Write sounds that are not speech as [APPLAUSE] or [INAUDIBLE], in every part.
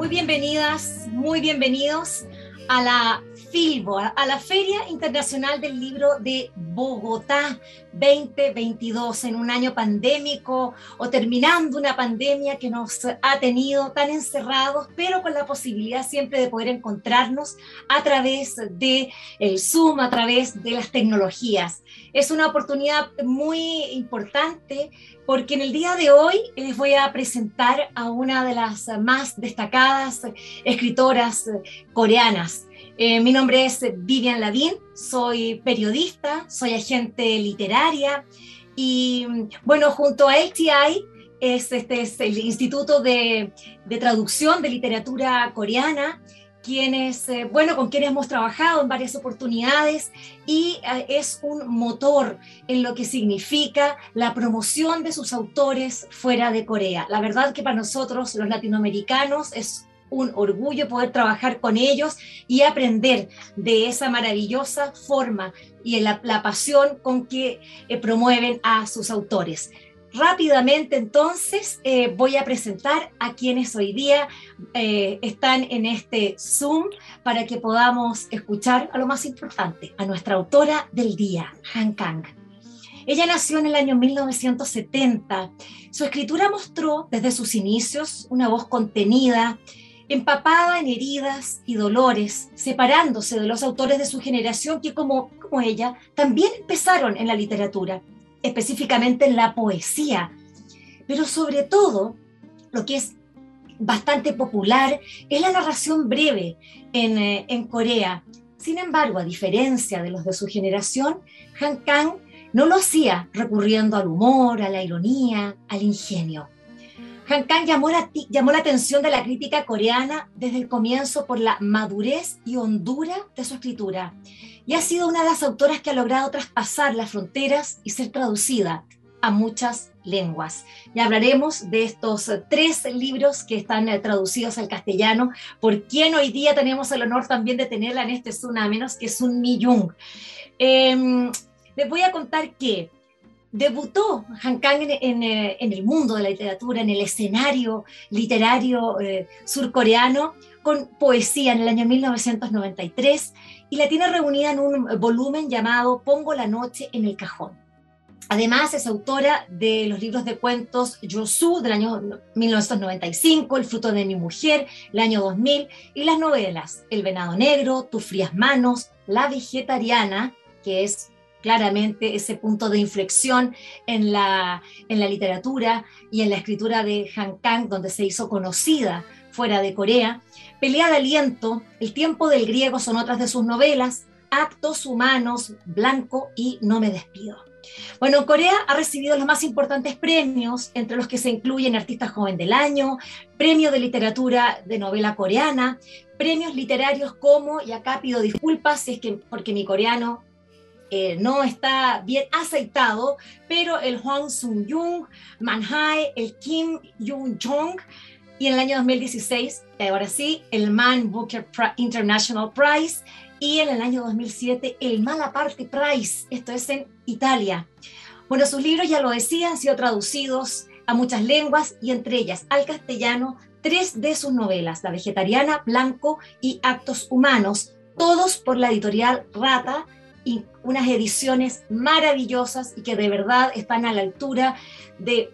Muy bienvenidas, muy bienvenidos a la FILBO, a la Feria Internacional del Libro de Bogotá 2022, en un año pandémico o terminando una pandemia que nos ha tenido tan encerrados, pero con la posibilidad siempre de poder encontrarnos a través de Zoom, a través de las tecnologías. Es una oportunidad muy importante porque en el día de hoy les voy a presentar a una de las más destacadas escritoras coreanas. Eh, mi nombre es Vivian Lavín, soy periodista, soy agente literaria y bueno, junto a LTI, es, este es el Instituto de, de Traducción de Literatura Coreana, quienes, eh, bueno, con quienes hemos trabajado en varias oportunidades y eh, es un motor en lo que significa la promoción de sus autores fuera de Corea. La verdad que para nosotros, los latinoamericanos, es un orgullo poder trabajar con ellos y aprender de esa maravillosa forma y la, pasión con que eh, promueven a sus autores. Rápidamente entonces eh, voy a presentar a quienes hoy día eh, están en este Zoom para que podamos escuchar a lo más importante, a nuestra autora del día, Han Kang. Ella nació en el año 1970. Su escritura mostró desde sus inicios una voz contenida, empapada en heridas y dolores, separándose de los autores de su generación que como, como ella también empezaron en la literatura, específicamente en la poesía. Pero sobre todo, lo que es bastante popular es la narración breve en, eh, en Corea. Sin embargo, a diferencia de los de su generación, Han Kang no lo hacía recurriendo al humor, a la ironía, al ingenio han Kang llamó la, llamó la atención de la crítica coreana desde el comienzo por la madurez y hondura de su escritura. Y ha sido una de las autoras que ha logrado traspasar las fronteras y ser traducida a muchas lenguas. Y hablaremos de estos tres libros que están eh, traducidos al castellano, por quien hoy día tenemos el honor también de tenerla en este Sun, a menos que Sun Mi Jung. Em, les voy a contar que debutó Han Kang eh, en, el mundo de la literatura, en el escenario literario eh, surcoreano, con poesía en el año 1993 y la tiene reunida en un volumen llamado Pongo la noche en el cajón. Además, es autora de los libros de cuentos Yosu del año 1995, El fruto de mi mujer, el año 2000, y las novelas El venado negro, Tus frías manos, La vegetariana, que es claramente ese punto de inflexión en la, en la literatura y en la escritura de Han Kang, donde se hizo conocida fuera de Corea. Pelea de aliento, El tiempo del griego son otras de sus novelas, Actos humanos, Blanco y No me despido. Bueno, Corea ha recibido los más importantes premios, entre los que se incluyen Artista Joven del Año, Premio de Literatura de Novela Coreana, premios literarios como, y acá pido disculpas si es que porque mi coreano eh, no está bien aceitado, pero el Hwang Sung-jung, Manhai, el Kim Yoon-jong, y en el año 2016, ahora sí, el Man Booker International Prize, y en el año 2007, el Malaparte Prize, esto es en Italia. Bueno, sus libros, ya lo decía, han sido traducidos a muchas lenguas y entre ellas al castellano tres de sus novelas, La Vegetariana, Blanco y Actos Humanos, todos por la editorial Rata, y unas ediciones maravillosas y que de verdad están a la altura de,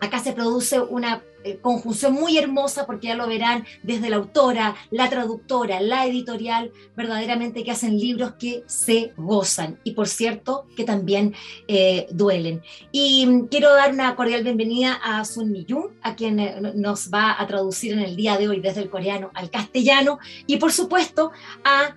acá se produce una eh, conjunción muy hermosa porque ya lo verán desde la autora, la traductora, la editorial, verdaderamente que hacen libros que se gozan y por cierto que también eh, duelen. Y mm, quiero dar una cordial bienvenida a Sun Mi a quien eh, nos va a traducir en el día de hoy desde el coreano al castellano y por supuesto a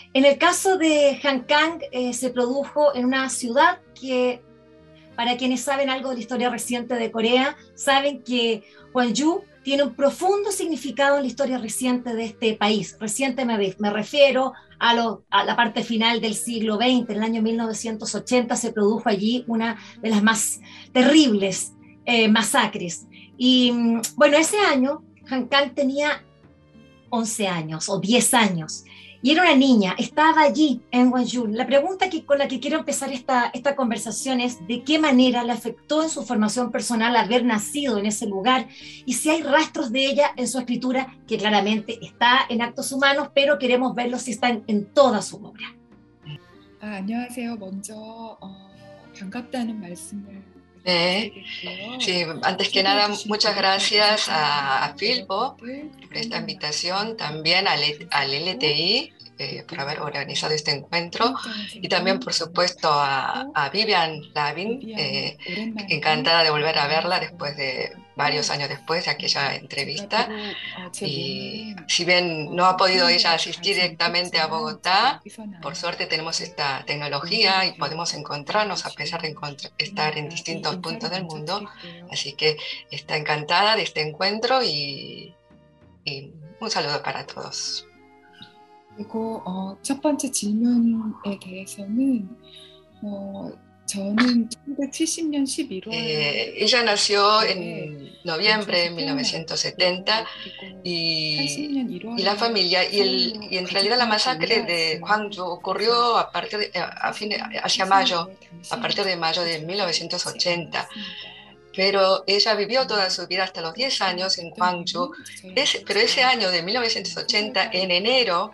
En el caso de Han Kang, eh, se produjo en una ciudad que, para quienes saben algo de la historia reciente de Corea, saben que Gwangju tiene un profundo significado en la historia reciente de este país. Reciente me, me refiero a, lo, a, la parte final del siglo XX, en el año 1980 se produjo allí una de las más terribles eh, masacres. Y mm, bueno, ese año Han Kang tenía 11 años o 10 años y era una niña, estaba allí en Guangzhou. La pregunta que, con la que quiero empezar esta, esta conversación es de qué manera le afectó en su formación personal haber nacido en ese lugar y si hay rastros de ella en su escritura, que claramente está en Actos Humanos, pero queremos verlo si están en toda su obra. 아, 안녕하세요. 먼저 어, 반갑다는 말씀을 Eh, sí, antes que nada, muchas gracias a, a Filbo por esta invitación, también al, al LTI eh, por haber organizado este encuentro. Y también, por supuesto, a, a Vivian Lavin, eh, encantada de volver a verla después de varios años después de aquella entrevista. Y si bien no ha podido ella asistir directamente a Bogotá, por suerte tenemos esta tecnología y podemos encontrarnos a pesar de estar en distintos puntos del mundo. Así que está encantada de este encuentro y, y un saludo para todos. 그리고 어, 첫 번째 질문에 대해서는 어, Eh, ella nació en noviembre de 1970 y, y la familia, y, el, y, en realidad la masacre de Gwangju ocurrió a partir de, a fin, hacia mayo, a partir de mayo de 1980 pero ella vivió toda su vida hasta los 10 años en Gwangju. pero ese año de 1980, en enero,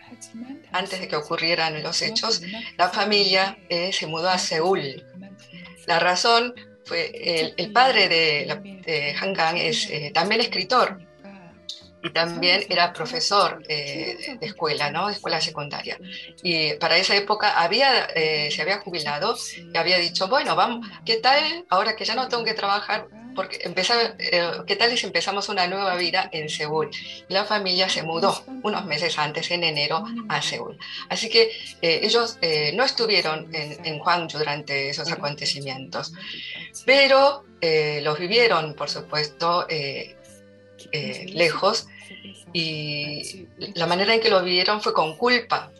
antes de que ocurrieran los hechos, la familia eh, se mudó a Seúl. La razón fue el, el padre de, de Gang es eh, también escritor y también era profesor eh, de escuela, ¿no? De escuela secundaria. Y para esa época había, eh, se había jubilado y había dicho, bueno, vamos, ¿qué tal ahora que ya no tengo que trabajar? Porque empezaba, eh, ¿qué tal si empezamos una nueva vida en Seúl? La familia se mudó unos meses antes, en enero, a Seúl. Así que ellos no estuvieron en, en Gwangju durante esos acontecimientos, pero los vivieron, por supuesto, lejos y la manera en que lo vieron fue con culpa,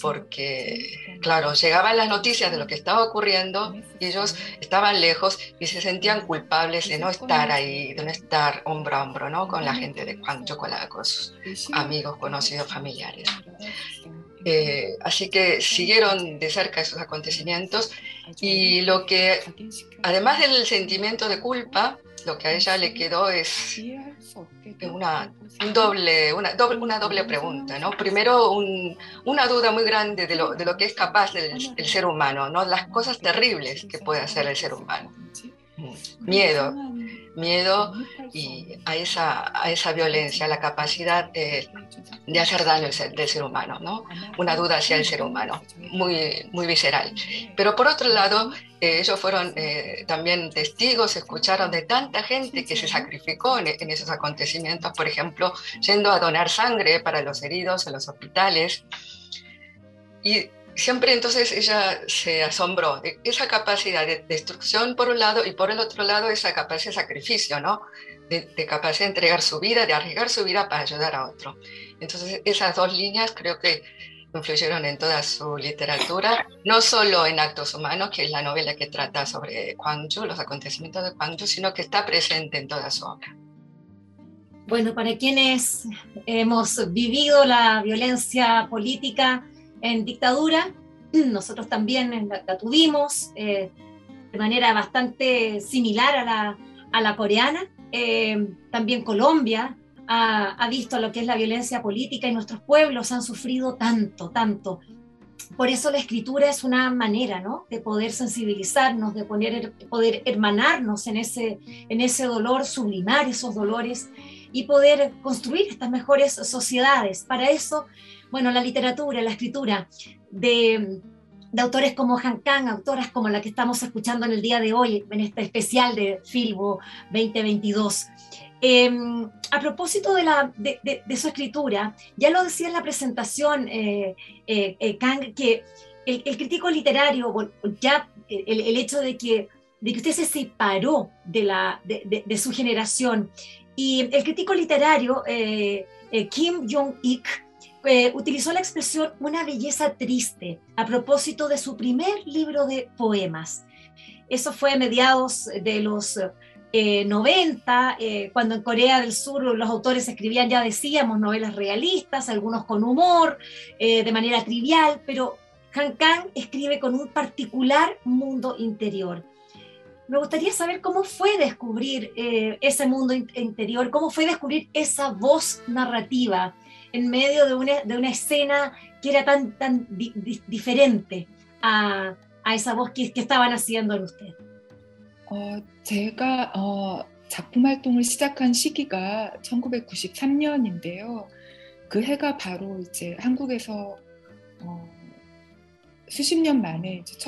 porque, claro, llegaban las noticias de lo que estaba ocurriendo y ellos estaban lejos y se sentían culpables de no estar ahí, de no estar hombro a hombro ¿no? con la gente de Juan Chocolate, con sus amigos, conocidos, familiares. Eh, así que siguieron de cerca esos acontecimientos y lo que, además del sentimiento de culpa, lo que a ella le quedó es una, un doble, una, doble, una doble pregunta. ¿no? Primero, un, una duda muy grande de lo, de lo que es capaz del, el ser humano, ¿no? las cosas terribles que puede hacer el ser humano. Miedo, miedo y a esa, a esa violencia, la capacidad de, de hacer daño del ser humano, ¿no? Una duda hacia el ser humano, muy, muy visceral. Pero por otro lado, eh, ellos fueron eh, también testigos, escucharon de tanta gente que se sacrificó en, en, esos acontecimientos, por ejemplo, yendo a donar sangre para los heridos en los hospitales. Y siempre entonces ella se asombró de esa capacidad de destrucción por un lado y por el otro lado esa capacidad de sacrificio, ¿no? De, de, capacidad de entregar su vida, de arriesgar su vida para ayudar a otro. Entonces esas dos líneas creo que influyeron en toda su literatura, no solo en Actos Humanos, que es la novela que trata sobre Gwangju, los acontecimientos de Gwangju, sino que está presente en toda su obra. Bueno, para quienes hemos vivido la violencia política, en dictadura, [CLEARS THROAT] nosotros también la, tuvimos eh, de manera bastante similar a la, a la coreana. Eh, también Colombia ha, ha, visto lo que es la violencia política y nuestros pueblos han sufrido tanto, tanto. Por eso la escritura es una manera ¿no? de poder sensibilizarnos, de poner, poder hermanarnos en ese, en ese dolor, sublimar esos dolores y poder construir estas mejores sociedades. Para eso, bueno, la literatura, la escritura de, autores como Han Kang, autoras como la que estamos escuchando en el día de hoy, en este especial de Filbo 2022. Em, a propósito de, la, de, su escritura, ya lo decía en la presentación eh, eh, eh, Kang, que el, crítico literario, ya el, el, hecho de que, de que usted se separó de, la, de, su generación, y el crítico literario Kim Jong-ik, eh, utilizó la expresión una belleza triste a propósito de su primer libro de poemas. Eso fue a mediados de los 90, eh, eh, cuando en Corea del Sur los autores escribían, ya decíamos, novelas realistas, algunos con humor, de manera trivial, pero Han Kang escribe con un particular mundo interior. Me gustaría saber cómo fue descubrir ese mundo interior, cómo fue descubrir esa voz narrativa en medio de una, de una escena que era tan, tan diferente a, a, esa voz que, que estaban haciendo en usted? 어, 제가 어, 작품 활동을 시작한 시기가 1993년인데요. 그 해가 바로 이제 한국에서 어,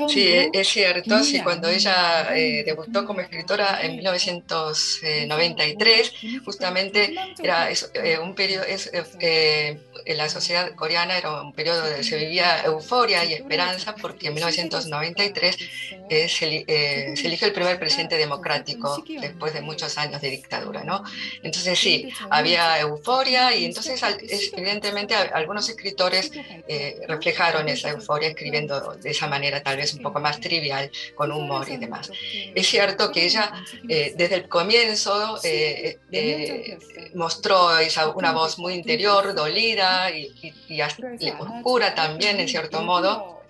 Sí, es cierto, sí, cuando ella eh, debutó como escritora en 1993, justamente era eh, un periodo, eh, en la sociedad coreana era un periodo donde se vivía euforia y esperanza porque en 1993 se, eligió el primer presidente democrático después de muchos años de dictadura, ¿no? Entonces sí, había euforia y entonces evidentemente algunos escritores reflejaron esa euforia escribiendo de esa manera tal vez un poco más trivial, con humor y demás. Es cierto que ella eh, desde el comienzo eh, eh, mostró esa, una voz muy interior, dolida y, oscura también, en cierto modo,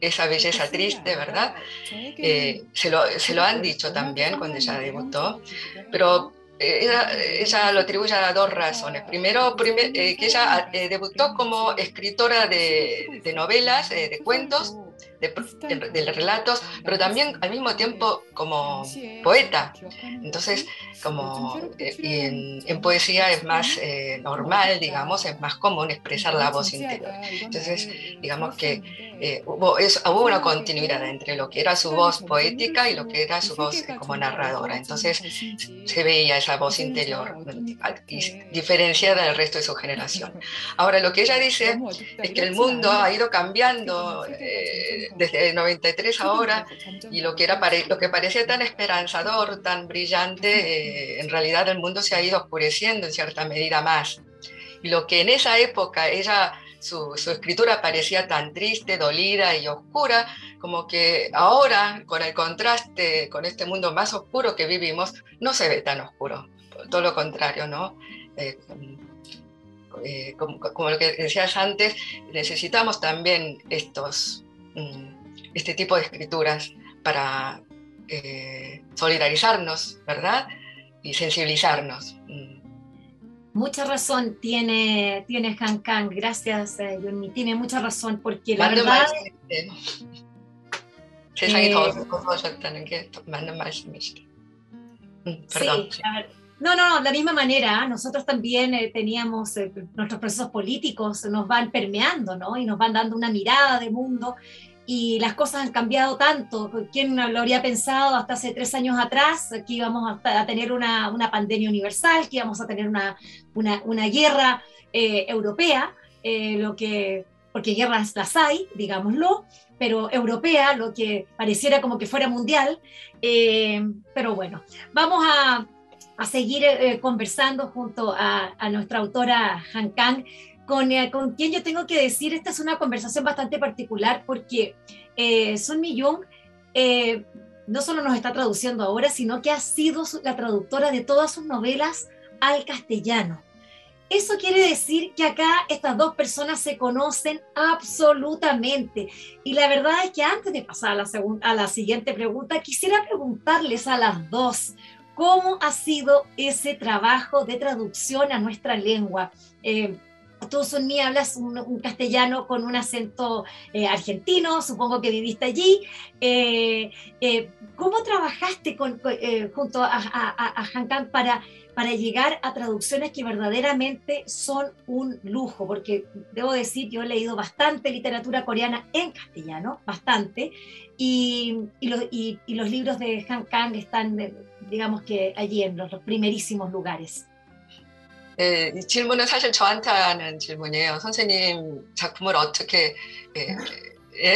esa belleza triste, ¿verdad? se, lo, se, lo, han dicho también cuando ella debutó, pero ella, lo atribuye a dos razones. Primero, que ella debutó como escritora de, de novelas, de cuentos, de, relatos, pero también al mismo tiempo como poeta. Entonces, como eh, en, poesía es más eh, normal, digamos, es más común expresar la voz interior. Entonces, digamos que eh, hubo, hubo, una continuidad entre lo que era su voz poética y lo que era su voz como narradora. Entonces, se veía esa voz interior diferenciada del resto de su generación. [LAUGHS] Ahora, lo que ella dice es que el mundo ha ido cambiando desde el 93 ahora y lo que, era, lo que parecía tan esperanzador, tan brillante, eh, en realidad el mundo se ha ido oscureciendo en cierta medida más. Y lo que en esa época ella, su, su escritura parecía tan triste, dolida y oscura, como que ahora, con el contraste con este mundo más oscuro que vivimos, no se ve tan oscuro. Todo lo contrario, ¿no? Eh, eh, como, como, lo que decías antes, necesitamos también estos este tipo de escrituras para eh, solidarizarnos, ¿verdad? Y sensibilizarnos. Mm. Mucha razón tiene, tiene Han Kang, gracias eh, tiene mucha razón porque la verdad... Perdón. Sí, no, no, de la misma manera, nosotros también eh, teníamos eh, nuestros procesos políticos, nos van permeando, ¿no? Y nos van dando una mirada de mundo y las cosas han cambiado tanto. ¿Quién lo habría pensado hasta hace tres años atrás que íbamos a, tener una, una, pandemia universal, que íbamos a tener una, una, una guerra eh, europea, lo que, porque guerras las hay, digámoslo, pero europea, lo que pareciera como que fuera mundial. pero bueno, vamos a a seguir eh, conversando junto a, nuestra autora Han Kang, con, eh, con, quien yo tengo que decir, esta es una conversación bastante particular porque eh, Sun Mi Young no solo nos está traduciendo ahora, sino que ha sido la traductora de todas sus novelas al castellano. Eso quiere decir que acá estas dos personas se conocen absolutamente. Y la verdad es que antes de pasar a la, a la siguiente pregunta, quisiera preguntarles a las dos, ¿Cómo ha sido ese trabajo de traducción a nuestra lengua? Eh, tú, Sunmi, hablas un, castellano con un acento eh, argentino, supongo que viviste allí. Eh, ¿Cómo trabajaste con, junto a, a, a para, para llegar a traducciones que verdaderamente son un lujo? Porque debo decir, yo he leído bastante literatura coreana en castellano, bastante, y, y, los, y, los, libros de Han Kang están, digamos que allí en los primerísimos lugares. 예, 이 질문은 사실 저한테 하는 질문이에요. 선생님 작품을 어떻게 예, 예,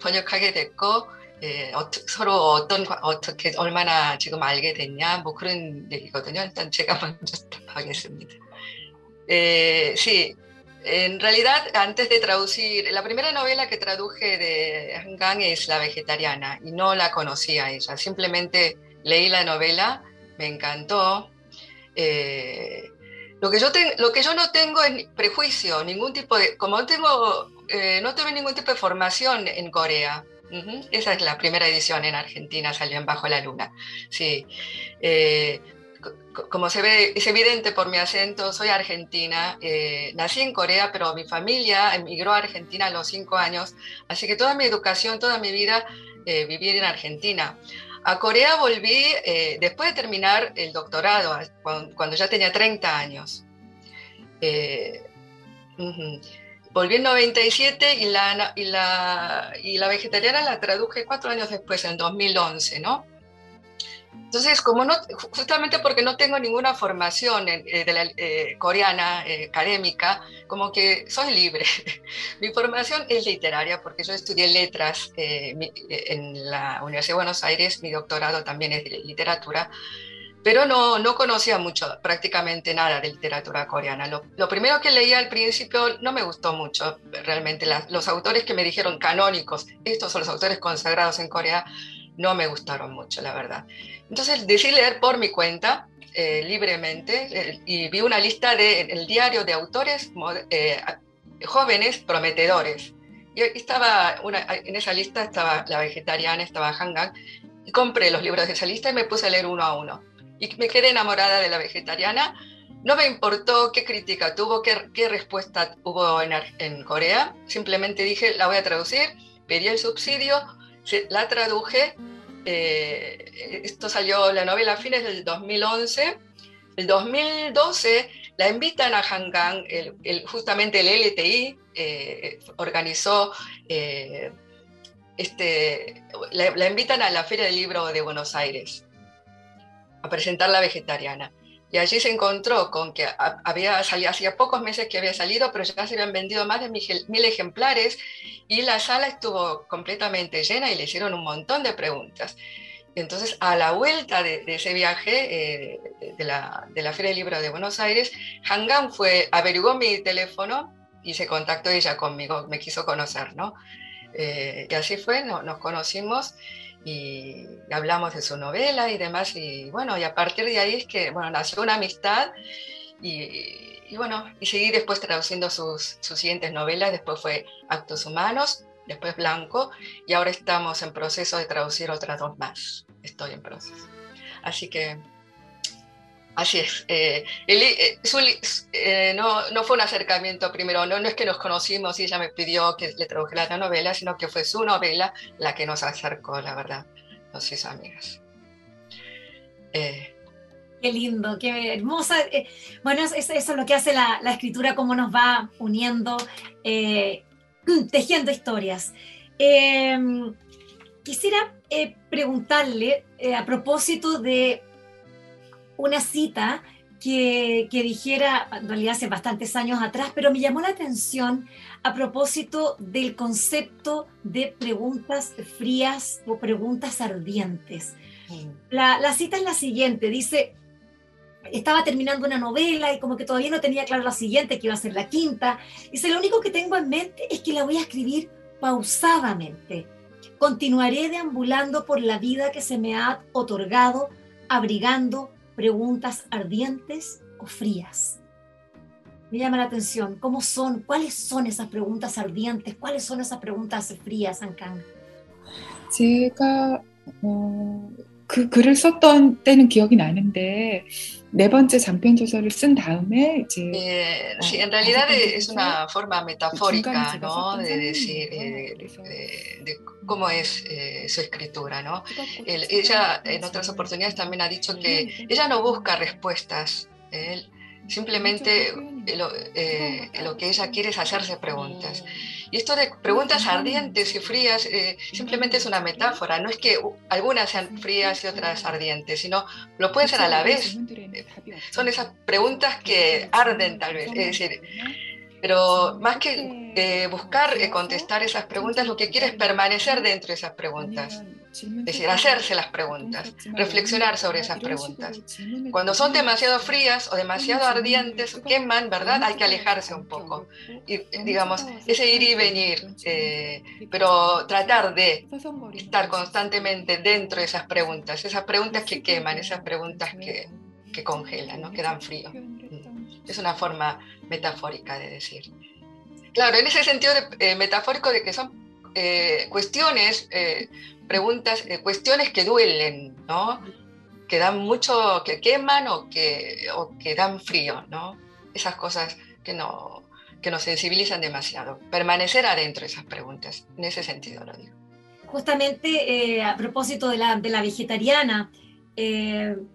번역하게 됐고 예, 어트, 서로 어떤 어떻게 얼마나 지금 알게 됐냐 뭐 그런 얘기거든요. 일단 제가 먼저 답하겠습니다. Eh, sí, en realidad antes de traducir, la primera novela que traduje de Hangang es La vegetariana y no la conocía ella. Simplemente leí la novela, me encantó. Eh, lo que, yo no tengo es prejuicio, ningún tipo de... Como no tengo, eh, no tuve ningún tipo de formación en Corea. Esa es la primera edición en Argentina, salió en Bajo la Luna. Sí. Eh, como se ve, es evidente por mi acento, soy argentina. Eh, nací en Corea, pero mi familia emigró a Argentina a los cinco años. Así que toda mi educación, toda mi vida viví en Argentina. A Corea volví eh, después de terminar el doctorado, cuando, ya tenía 30 años. Eh, volví en 97 y la, y, la, y la vegetariana la traduje cuatro años después, en 2011, ¿no? Entonces, como no, justamente porque no tengo ninguna formación eh, de la, eh, coreana eh, académica, como que soy libre. [LAUGHS] mi formación es literaria porque yo estudié letras en la Universidad de Buenos Aires, mi doctorado también es de literatura, pero no, no conocía mucho, prácticamente nada de literatura coreana. Lo, lo primero que leía al principio no me gustó mucho, realmente. los autores que me dijeron canónicos, estos son los autores consagrados en Corea, no me gustaron mucho, la verdad. Entonces decidí leer por mi cuenta, eh, libremente, eh, y vi una lista del el diario de autores eh, jóvenes prometedores. Y estaba una, en esa lista estaba la vegetariana, estaba Hangang, y compré los libros de esa lista y me puse a leer uno a uno. Y me quedé enamorada de la vegetariana. No me importó qué crítica tuvo, qué, qué respuesta hubo en, en Corea. Simplemente dije, la voy a traducir, pedí el subsidio, la traduje eh, esto salió la novela a fines del 2011. El 2012 la invitan a Hangang, el, justamente el LTI eh, organizó, eh, este, la, invitan a la Feria del Libro de Buenos Aires a presentar la vegetariana. Y allí se encontró con que había salido, hacía pocos meses que había salido, pero ya se habían vendido más de mil ejemplares y la sala estuvo completamente llena y le hicieron un montón de preguntas. Entonces, a la vuelta de, ese viaje eh, de, la, de, la, Feria del Libro de Buenos Aires, Hangan fue, averiguó mi teléfono y se contactó ella conmigo, me quiso conocer, ¿no? Eh, y así fue, nos conocimos y hablamos de su novela y demás, y bueno, y a partir de ahí es que, bueno, nació una amistad y, y bueno, y seguí después traduciendo sus, sus siguientes novelas, después fue Actos Humanos, después Blanco, y ahora estamos en proceso de traducir otras dos más, estoy en proceso. Así que Así es. Eh, eh, eh, no, no, fue un acercamiento primero, no, no es que nos conocimos y ella me pidió que le tradujera la novela, sino que fue su novela la que nos acercó, la verdad, nos hizo amigas. Qué lindo, qué hermosa. bueno, eso, es lo que hace la, escritura, cómo nos va uniendo, [CLEARS THROAT] tejiendo historias. quisiera preguntarle a propósito de una cita que, dijera, en realidad hace bastantes años atrás, pero me llamó la atención a propósito del concepto de preguntas frías o preguntas ardientes. Mm. La, cita es la siguiente, dice, estaba terminando una novela y como que todavía no tenía claro la siguiente, que iba a ser la quinta. Dice, lo único que tengo en mente es que la voy a escribir pausadamente. Continuaré deambulando por la vida que se me ha otorgado, abrigando preguntas ardientes o frías. Me llama la atención, ¿cómo son? ¿Cuáles son esas preguntas ardientes? ¿Cuáles son esas preguntas frías, Ancán? Sí, acá, 그 글을 썼던 때는 기억이 나는데 네 번째 장편 조서를 쓴 다음에 이제 eh, sí, en realidad es una forma metafórica, ¿no? De decir eh, de, de cómo es eh, su escritura, ¿no? El, ella en otras oportunidades también ha dicho que ella no busca respuestas, él, simplemente lo, eh, lo, que ella quiere es hacerse preguntas. Y esto de preguntas ardientes y frías eh, simplemente es una metáfora, no es que algunas sean frías y otras ardientes, sino lo pueden ser a la vez. Son esas preguntas que arden tal vez, es decir, pero más que eh, buscar eh, contestar esas preguntas, lo que quiere es permanecer dentro de esas preguntas. Es decir, hacerse las preguntas, reflexionar sobre esas preguntas. Cuando son demasiado frías o demasiado ardientes, queman, ¿verdad? Hay que alejarse un poco. Y, digamos, ese ir y venir, eh, pero tratar de estar constantemente dentro de esas preguntas, esas preguntas que queman, esas preguntas que, que congelan, ¿no? que dan frío. Es una forma metafórica de decir. Claro, en ese sentido eh, metafórico de que son eh, cuestiones, eh, preguntas, cuestiones que duelen, ¿no? Que dan mucho, que queman o que, o que dan frío, ¿no? Esas cosas que, no, que nos sensibilizan demasiado. Permanecer adentro de esas preguntas, en ese sentido lo digo. Justamente a propósito de la, de la vegetariana, en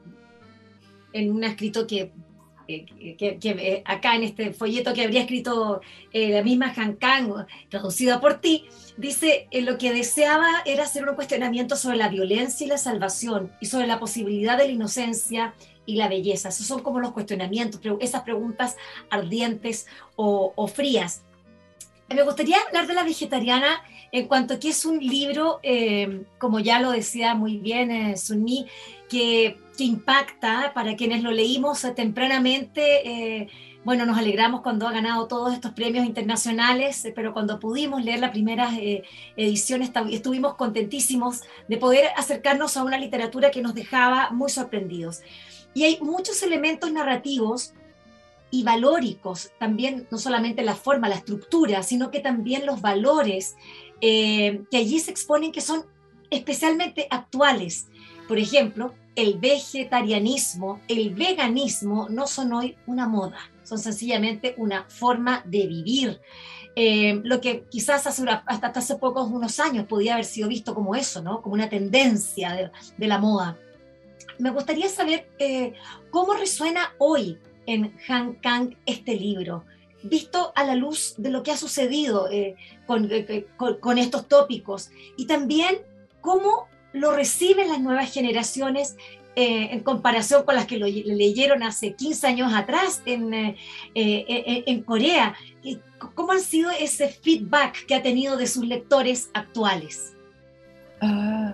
un escrito que que, eh, acá en este folleto que habría escrito eh, la misma Han Kang, traducida por ti, dice eh, lo que deseaba era hacer un cuestionamiento sobre la violencia y la salvación y sobre la posibilidad de la inocencia y la belleza. Esos son como los cuestionamientos, esas preguntas ardientes o, frías. Me gustaría hablar de la vegetariana en cuanto a que es un libro, como ya lo decía muy bien Sunni, que que impacta para quienes lo leímos eh, tempranamente. Eh, bueno, nos alegramos cuando ha ganado todos estos premios internacionales, eh, pero cuando pudimos leer la primera edición estuvimos contentísimos de poder acercarnos a una literatura que nos dejaba muy sorprendidos. Y hay muchos elementos narrativos y valóricos, también no solamente la forma, la estructura, sino que también los valores que allí se exponen que son especialmente actuales. Por ejemplo, el vegetarianismo, el veganismo no son hoy una moda, son sencillamente una forma de vivir. Eh, lo que quizás hace hasta hace pocos unos años podía haber sido visto como eso, ¿no? como una tendencia de, la moda. Me gustaría saber eh, cómo resuena hoy en Han Kang este libro, visto a la luz de lo que ha sucedido eh, con, con estos tópicos y también cómo lo reciben las nuevas generaciones eh, en comparación con las que lo leyeron hace 15 años atrás en, eh, eh, en Corea. ¿Cómo ha sido ese feedback que ha tenido de sus lectores actuales? 아,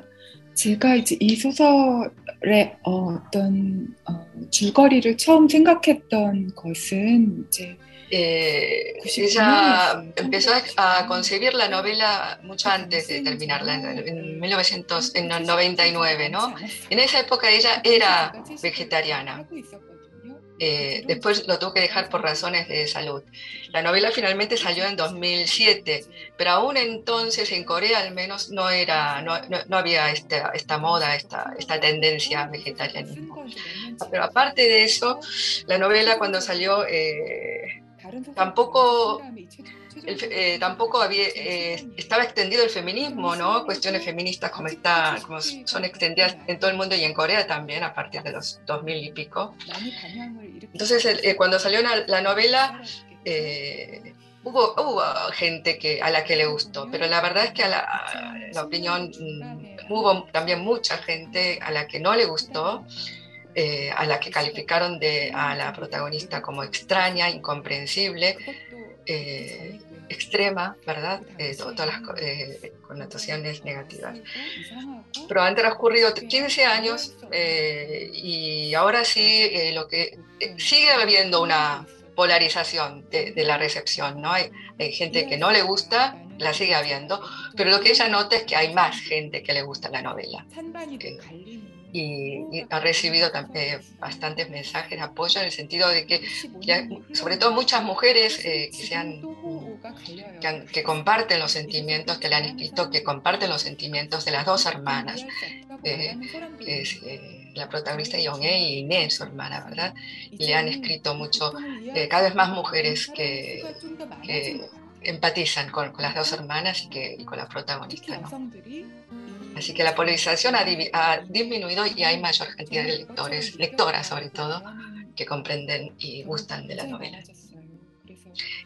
제가 이제 이 소설의 어떤 어, 줄거리를 처음 생각했던 것은 이제 eh, ella empezó a concebir la novela mucho antes de terminarla, en 1999, ¿no? En esa época ella era vegetariana. Eh, después lo tuvo que dejar por razones de salud. La novela finalmente salió en 2007, pero aún entonces en Corea al menos no, era, no, no, había esta, esta moda, esta, esta tendencia vegetarianismo. Pero aparte de eso, la novela cuando salió eh, tampoco, eh, tampoco había, eh, estaba extendido el feminismo, ¿no? Cuestiones feministas como, está, como son extendidas en todo el mundo y en Corea también a partir de los 2000 y pico. Entonces, eh, cuando salió la, novela, hubo, hubo gente que, a la que le gustó, pero la verdad es que a la, la opinión, mm, hubo también mucha gente a la que no le gustó. Eh, a la que calificaron de, a la protagonista como extraña, incomprensible, eh, extrema, ¿verdad? Eh, todas las connotaciones negativas. Pero han transcurrido 15 años y ahora sí lo que sigue habiendo una polarización de, la recepción, ¿no? Hay, gente que no le gusta, la sigue habiendo, pero lo que ella nota es que hay más gente que le gusta la novela y, ha recibido también bastantes mensajes de apoyo en el sentido de que, sobre todo muchas mujeres eh, que se han que, comparten los sentimientos que le han escrito, que comparten los sentimientos de las dos hermanas, eh, que es eh, la protagonista Yong'e y Inés, su hermana, ¿verdad? Y le han escrito mucho, eh, cada vez más mujeres que, empatizan con, las dos hermanas y, que, con la protagonista, ¿no? Así que la polarización ha, ha, disminuido y hay mayor cantidad de lectores, lectoras sobre todo, que comprenden y gustan de la novela.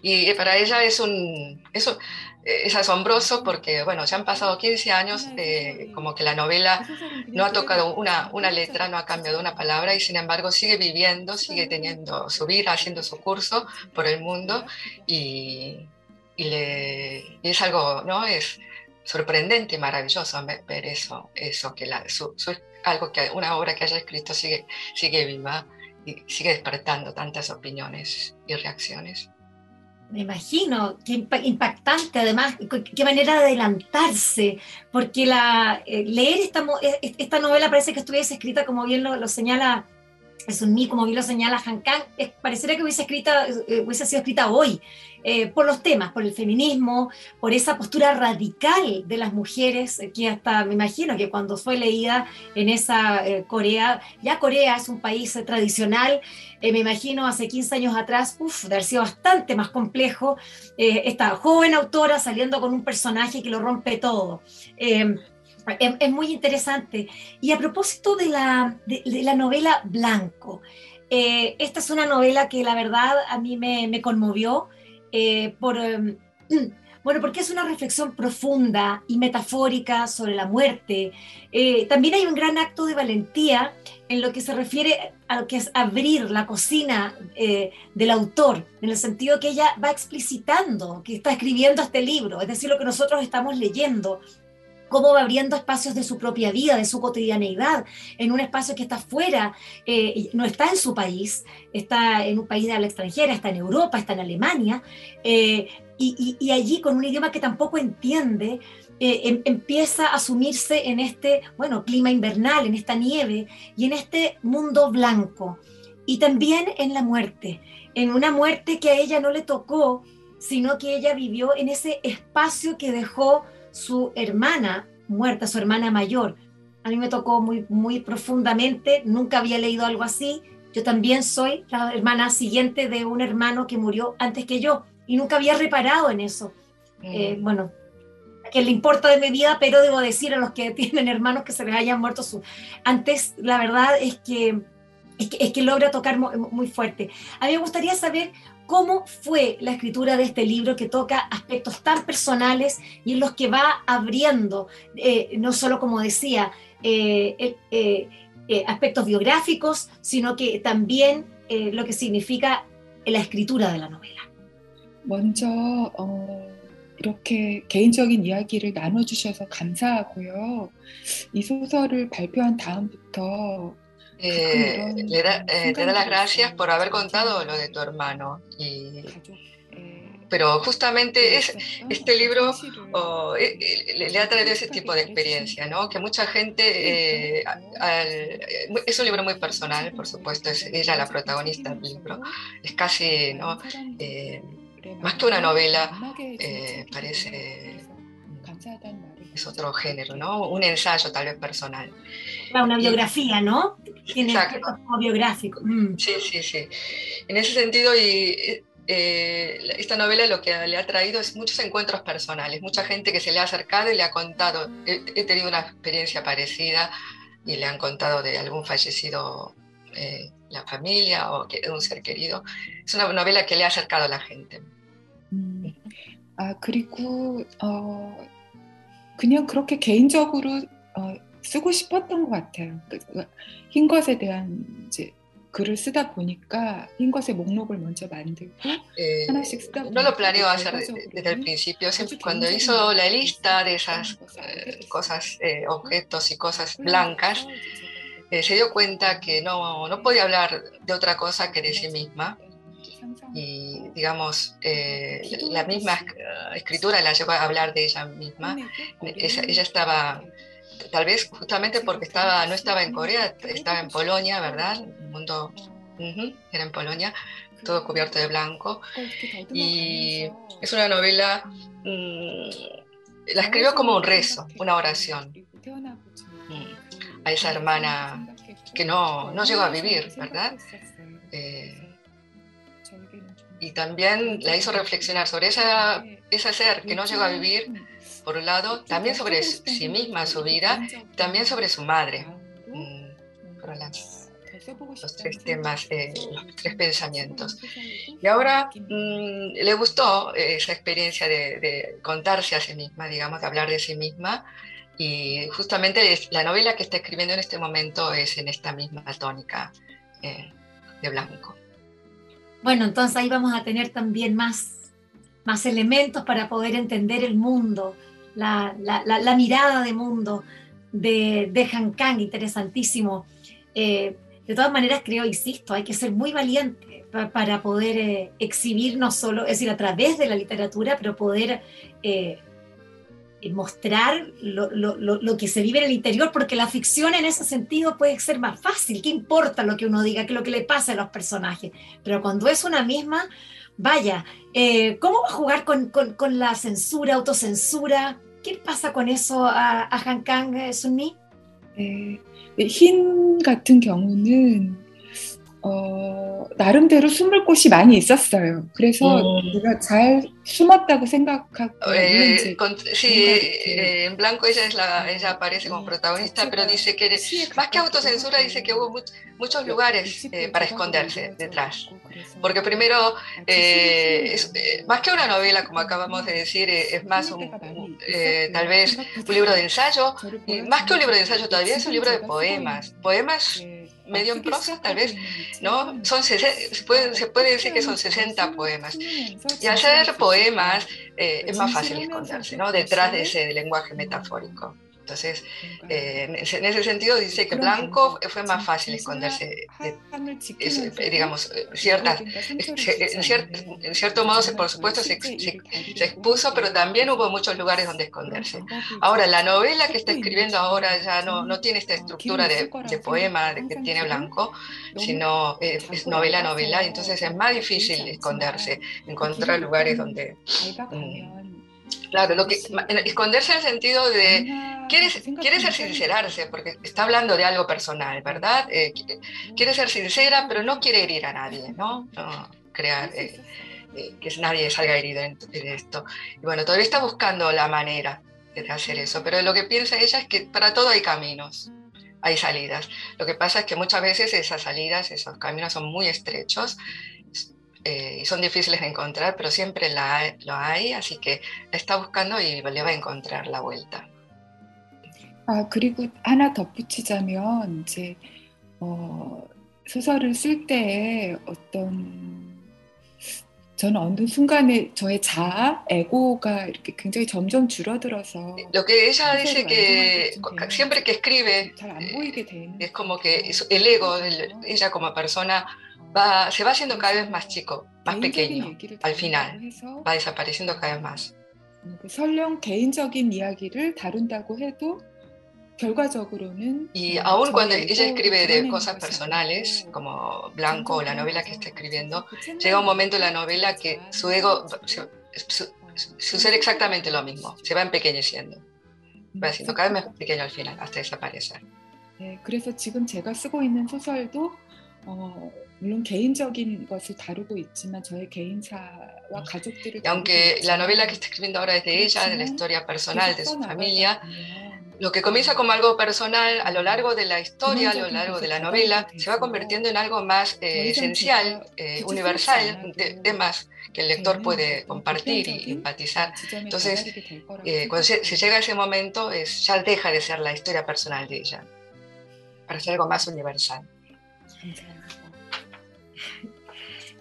Y para ella es un eso es asombroso porque bueno ya han pasado 15 años de como que la novela no ha tocado una, una letra no ha cambiado una palabra y sin embargo sigue viviendo sigue teniendo su vida haciendo su curso por el mundo y, y, le, y es algo no es sorprendente y maravilloso ver eso eso que la, su, algo que una obra que haya escrito sigue sigue viva y sigue despertando tantas opiniones y reacciones. Me imagino, qué impactante además, qué manera de adelantarse, porque la, eh, leer esta, e, esta novela parece que estuviese escrita, como bien lo, lo señala es un mí, como bien lo señala Han Kang, parecería que hubiese, escrita, eh, hubiese sido escrita hoy, eh, por los temas, por el feminismo, por esa postura radical de las mujeres, eh, que hasta me imagino que cuando fue leída en esa Corea, ya Corea es un país tradicional, me imagino hace 15 años atrás, uff, de haber sido bastante más complejo, esta joven autora saliendo con un personaje que lo rompe todo. Es, muy interesante. Y a propósito de la, de, la novela Blanco, eh, esta es una novela que la verdad a mí me, me conmovió eh, por... Em, [CLEARS THROAT] bueno, porque es una reflexión profunda y metafórica sobre la muerte. Eh, también hay un gran acto de valentía en lo que se refiere a lo que es abrir la cocina del autor, en el sentido que ella va explicitando que está escribiendo este libro, es decir, lo que nosotros estamos leyendo, cómo va abriendo espacios de su propia vida, de su cotidianeidad, en un espacio que está fuera, eh, no está en su país, está en un país de la extranjera, está en Europa, está en Alemania, eh, y, allí con un idioma que tampoco entiende, eh, em, empieza a asumirse en este, bueno, clima invernal, en esta nieve y en este mundo blanco. Y también en la muerte, en una muerte que a ella no le tocó, sino que ella vivió en ese espacio que dejó su hermana muerta, su hermana mayor. A mí me tocó muy, muy profundamente, nunca había leído algo así. Yo también soy la hermana siguiente de un hermano que murió antes que yo y nunca había reparado en eso. Mm. Eh, bueno, que le importa de mi vida, pero debo decir a los que tienen hermanos que se les hayan muerto su... Antes, la verdad es que, es que, es que logra tocar muy fuerte. A mí me gustaría saber cómo fue la escritura de este libro que toca aspectos tan personales y en los que va abriendo, eh, no solo como decía, eh, eh, aspectos biográficos, sino que también lo que significa la escritura de la novela. 먼저 어, 이렇게 개인적인 이야기를 나눠주셔서 감사하고요. 이 소설을 발표한 다음부터 eh, le da, eh, te da las gracias por haber contado lo de tu hermano. Y, pero justamente es, este libro oh, eh, le, ha traído ese tipo de experiencia, ¿no? Que mucha gente, es un libro muy personal, por supuesto, es ella la protagonista del libro, es casi, ¿no? más que una novela, parece es otro género, ¿no? Un ensayo tal vez personal. Una biografía, ¿no? Tiene como biográfico. Mm. Sí, sí, sí. En ese sentido, y, eh, esta novela lo que le ha traído es muchos encuentros personales, mucha gente que se le ha acercado y le ha contado, he, tenido una experiencia parecida y le han contado de algún fallecido, eh, la familia o de un ser querido. Es una novela que le ha acercado a la gente. Mm. Ah, 그리고 그냥 그렇게 개인적으로 어, 쓰고 싶었던 것 같아요. 그, 그, 흰 것에 대한 이제 글을 쓰다 보니까 흰 것의 목록을 먼저 만들고 eh, 하나씩 쓰다 보니까 No lo planeó hacer desde el principio. Cuando hizo la lista de esas eh, cosas, eh, objetos y cosas blancas, eh, se dio cuenta que no, no podía hablar de otra cosa que de sí misma y digamos, eh, la misma escritura la llevó a hablar de ella misma. Ella, estaba, tal vez justamente porque estaba, no estaba en Corea, estaba en Polonia, ¿verdad? Un mundo era en Polonia, todo cubierto de blanco. Y es una novela, mm, la escribió como un rezo, una oración. mm, a esa hermana que no, no llegó a vivir, ¿verdad? Eh, y también la hizo reflexionar sobre esa, ese ser que no llegó a vivir, por un lado, también sobre sí misma, su vida, también sobre su madre. Mm, los tres temas, eh, los tres pensamientos. Y ahora mm, le gustó esa experiencia de, contarse a sí misma, digamos, de hablar de sí misma. Y justamente la novela que está escribiendo en este momento es en esta misma tónica eh, de blanco. Bueno, entonces ahí vamos a tener también más, más elementos para poder entender el mundo, la, la, mirada de mundo de, de Han Kang, interesantísimo. Eh, de todas maneras, creo, insisto, hay que ser muy valiente para poder eh, exhibir no solo, es decir, a través de la literatura, pero poder eh, mostrar lo, lo, lo, que se vive en el interior, porque la ficción en ese sentido puede ser más fácil. ¿Qué importa lo que uno diga, qué es lo que le pasa a los personajes? Pero cuando es una misma, vaya, eh, ¿cómo va a jugar con, con, con, la censura, autocensura? ¿Qué pasa con eso a, a Han Kang, Sunmi? Eh, 흰 같은 경우는 어, 나름대로 숨을 곳이 많이 있었어요. 그래서 음. 제가 잘 숨었다고 생각하고 eh, con, sí, eh, en blanco ella es la ella aparece como protagonista, pero dice que más que autocensura dice que hubo much, muchos lugares eh, para esconderse detrás. Porque primero eh, es, más que una novela, como acabamos de decir, es más un, tal vez un libro de ensayo, más que un libro de ensayo todavía es un libro de poemas, poemas medio en prosa, tal vez, ¿no? Son, se, puede, se puede decir que son 60 poemas. Y hacer poemas eh, es más fácil esconderse, ¿no? Detrás de ese lenguaje metafórico. Entonces, eh, en, ese, sentido dice que Blanco fue más fácil esconderse, digamos, ciertas, en, cierto modo, por supuesto, se, expuso, pero también hubo muchos lugares donde esconderse. Ahora, la novela que está escribiendo ahora ya no, no tiene esta estructura de, poema que tiene Blanco, sino es novela, novela, entonces es más difícil esconderse, encontrar lugares donde... Claro, lo que, esconderse en el sentido de, quiere, quiere ser sincerarse, porque está hablando de algo personal, ¿verdad? Eh, quiere ser sincera, pero no quiere herir a nadie, ¿no? no crear eh, eh, que nadie salga herido de esto. Y bueno, todavía está buscando la manera de hacer eso, pero lo que piensa ella es que para todo hay caminos, hay salidas. Lo que pasa es que muchas veces esas salidas, esos caminos son muy estrechos eh, son difíciles de encontrar, pero siempre la, lo hay, así que la está buscando y le va a encontrar la vuelta. 아 그리고 하나 덧붙이자면 이제 어, 소설을 쓸 때에 어떤 저는 어느 순간에 저의 자아, 에고가 이렇게 굉장히 점점 줄어들어서 Lo que ella dice que siempre que escribe es como que el ego, ella como persona va, se va haciendo cada vez más chico, más pequeño, al final, va desapareciendo cada vez más. 설령 개인적인 이야기를 다룬다고 해도 결과적으로는 y aún cuando ella escribe de cosas personales, como Blanco o la novela que está escribiendo, llega un momento en la novela que su ego sucede exactamente lo mismo, se va empequeñeciendo, va siendo cada vez más pequeño al final, hasta desaparecer. 네, 그래서 지금 제가 쓰고 있는 소설도 어, aunque la novela que está escribiendo ahora es de ella, de la historia personal de su familia, lo que comienza como algo personal a lo largo de la historia, a lo largo de la novela, se va convirtiendo en algo más eh, esencial, eh, universal, temas que el lector puede compartir y empatizar. Entonces, eh, cuando se, se, llega a ese momento, es, ya deja de ser la historia personal de ella, para ser algo más universal.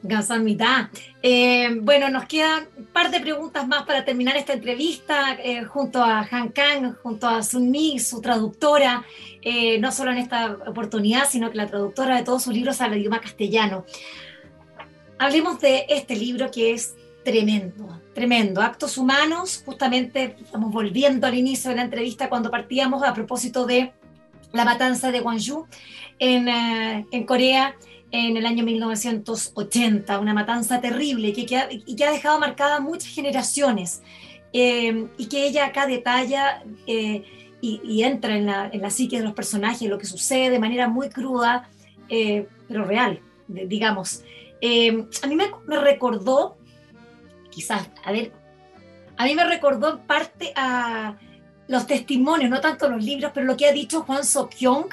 Gasamita. Eh, bueno, nos quedan un par de preguntas más para terminar esta entrevista eh, junto a Han Kang, junto a Sun Mi, su traductora, eh, no solo en esta oportunidad, sino que la traductora de todos sus libros al idioma castellano. Hablemos de este libro que es tremendo, tremendo. Actos humanos, justamente estamos volviendo al inicio de la entrevista cuando partíamos a propósito de la matanza de Gwangju en, en Corea en el año 1980, una matanza terrible que, ha, y que ha dejado marcadas muchas generaciones eh, y que ella acá detalla eh, y, entra en la, en psique de los personajes, lo que sucede de manera muy cruda, eh, pero real, digamos. a mí me, recordó, quizás, a ver, a mí me recordó en parte a los testimonios, no tanto los libros, pero lo que ha dicho Juan Sok-kyung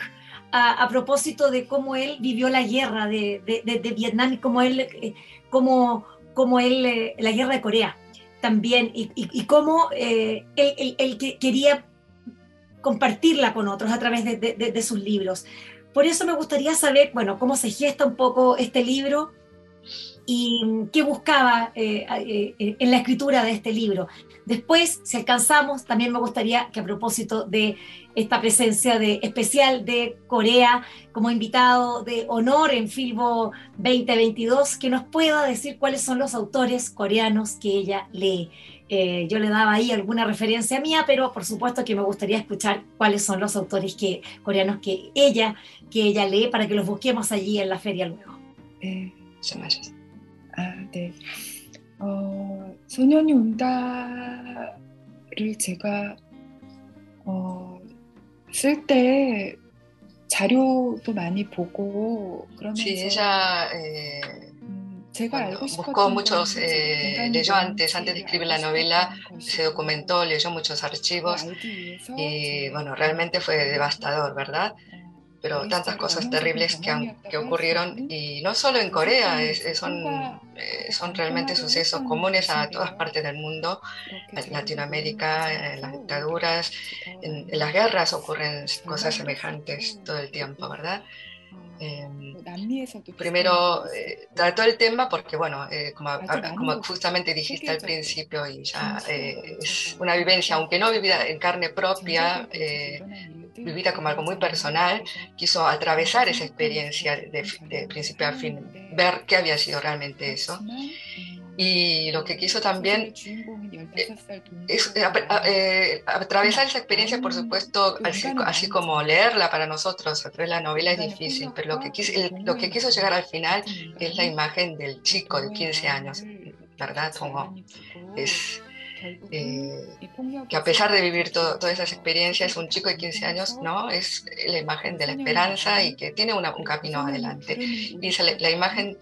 a, propósito de cómo él vivió la guerra de, de, Vietnam y cómo él, eh, cómo, cómo él eh, la guerra de Corea también, y, y, cómo eh, él, él, él, quería compartirla con otros a través de, sus libros. Por eso me gustaría saber, bueno, cómo se gesta un poco este libro y qué buscaba en la escritura de este libro. Después, si alcanzamos, también me gustaría que a propósito de esta presencia de, especial de Corea como invitado de honor en Filbo 2022, que nos pueda decir cuáles son los autores coreanos que ella lee. Eh, yo le daba ahí alguna referencia mía, pero por supuesto que me gustaría escuchar cuáles son los autores que, coreanos que ella, que ella lee para que los busquemos allí en la feria luego. Eh, 아, 네. 어, 소년이 온다를 제가 어, 쓸때 자료도 많이 보고 그러면서 sí, ella eh, bueno, buscó muchos, eh, leyó antes, antes de escribir la novela, se documentó, leyó muchos archivos y bueno, realmente fue devastador, ¿verdad? Pero tantas cosas terribles que, han, que ocurrieron y no solo en Corea, es, son, eh, son realmente sucesos comunes a todas partes del mundo, en Latinoamérica, en las dictaduras, en, en las guerras ocurren cosas semejantes todo el tiempo, ¿verdad? Eh, primero eh, trató el tema porque, bueno, eh, como, como, justamente dijiste al principio, y ya es una vivencia, aunque no vivida en carne propia, vivida como algo muy personal, quiso atravesar esa experiencia de, de principio a fin, ver qué había sido realmente eso. Y lo que quiso también es eh, eh, atravesar esa experiencia, por supuesto, así, así, como leerla para nosotros la novela es difícil, pero lo que, quiso, lo que quiso llegar al final es la imagen del chico de 15 años, ¿verdad? Como es, eh, que a pesar de vivir todo, todas esas experiencias, un chico de 15 años, ¿no? Es la imagen de la esperanza y que tiene una, un camino adelante. Y es la, la imagen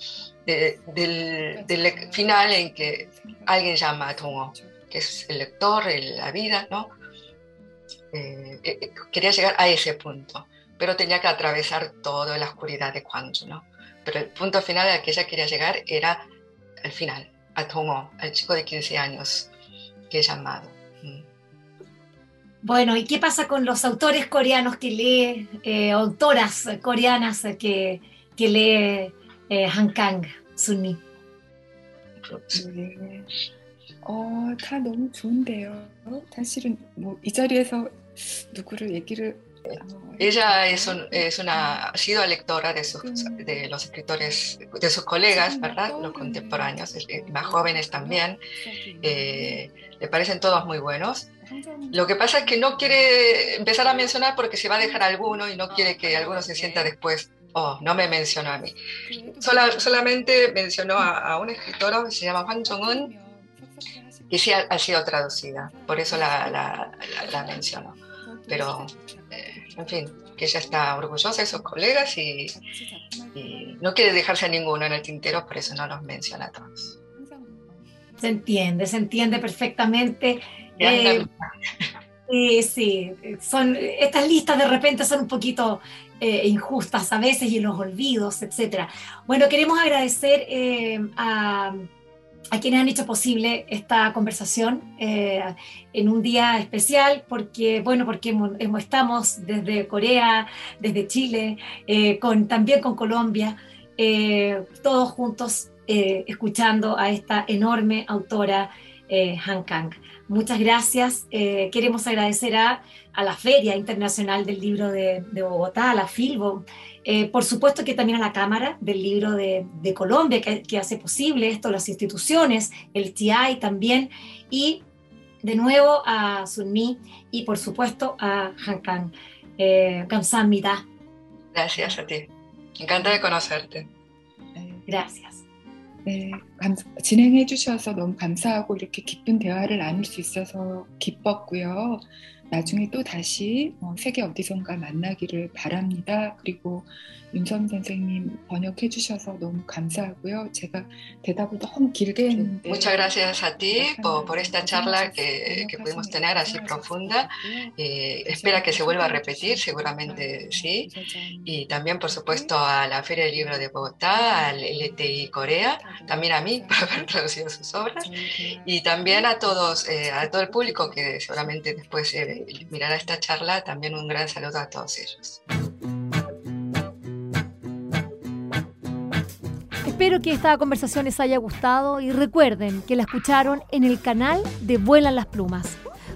de, del, del, final en que alguien llama a Tongo, que es el lector, el, la vida, ¿no? Eh, eh, quería llegar a ese punto, pero tenía que atravesar toda la oscuridad de Kwangju, ¿no? Pero el punto final al que ella quería llegar era al final, a Tongo, al chico de 15 años, que he llamado. Mm. Bueno, ¿y qué pasa con los autores coreanos que lee, eh, autoras coreanas que, que lee eh, Han Kang, Sunni? 네. 어, 다 너무 좋은데요. 사실은 뭐이 자리에서 누구를 얘기를 Ella es, un, es, una, ha sido lectora de, sus, de los escritores, de sus colegas, ¿verdad? Los contemporáneos, más jóvenes también. Eh, le parecen todos muy buenos. Lo que pasa es que no quiere empezar a mencionar porque se va a dejar alguno y no quiere que alguno se sienta después. Oh, no me mencionó a mí. Sola, solamente mencionó a, a un escritor que se llama Juan Jong-un, que sí ha, ha, sido traducida. Por eso la, la, la, la mencionó. Pero en fin, que ella está orgullosa de sus colegas y, y, no quiere dejarse a ninguno en el tintero, por eso no los menciona a todos. Se entiende, se entiende perfectamente. Eh, eh, sí, son, estas listas de repente son un poquito eh, injustas a veces y los olvidos, etc. Bueno, queremos agradecer eh, a a quienes han hecho posible esta conversación en un día especial, porque, bueno, porque estamos desde Corea, desde Chile, con, también con Colombia, eh, todos juntos eh, escuchando a esta enorme autora Han Kang. Muchas gracias. queremos agradecer a, a, la Feria Internacional del Libro de, de Bogotá, a la Filbo, eh, por supuesto que también a la Cámara del Libro de, de Colombia, que, que, hace posible esto, las instituciones, el TI también, y de nuevo a Sunmi y por supuesto a Hankan. Eh, Gracias a ti. Encanta de conocerte. Gracias. 네, 감, 진행해 주셔서 너무 감사하고 이렇게 기쁜 대화를 나눌 수 있어서 기뻤고요. 나중에 또 다시 세계 어디선가 만나기를 바랍니다. 그리고 윤선 선생님 번역해 주셔서 너무 감사하고요. 제가 대답을 너무 길게 했는데 Muchas gracias a ti por, por esta charla que, que pudimos tener así profunda. Eh, espera que se vuelva a repetir, seguramente sí. Y también, por supuesto, a la Feria del Libro de Bogotá, al LTI Corea, también a mí por haber traducido sus obras. Y también a todos, eh, a todo el público que seguramente después eh, mirará esta charla, también un gran saludo a todos ellos. Espero que esta conversación les haya gustado y recuerden que la escucharon en el canal de Vuelan las Plumas.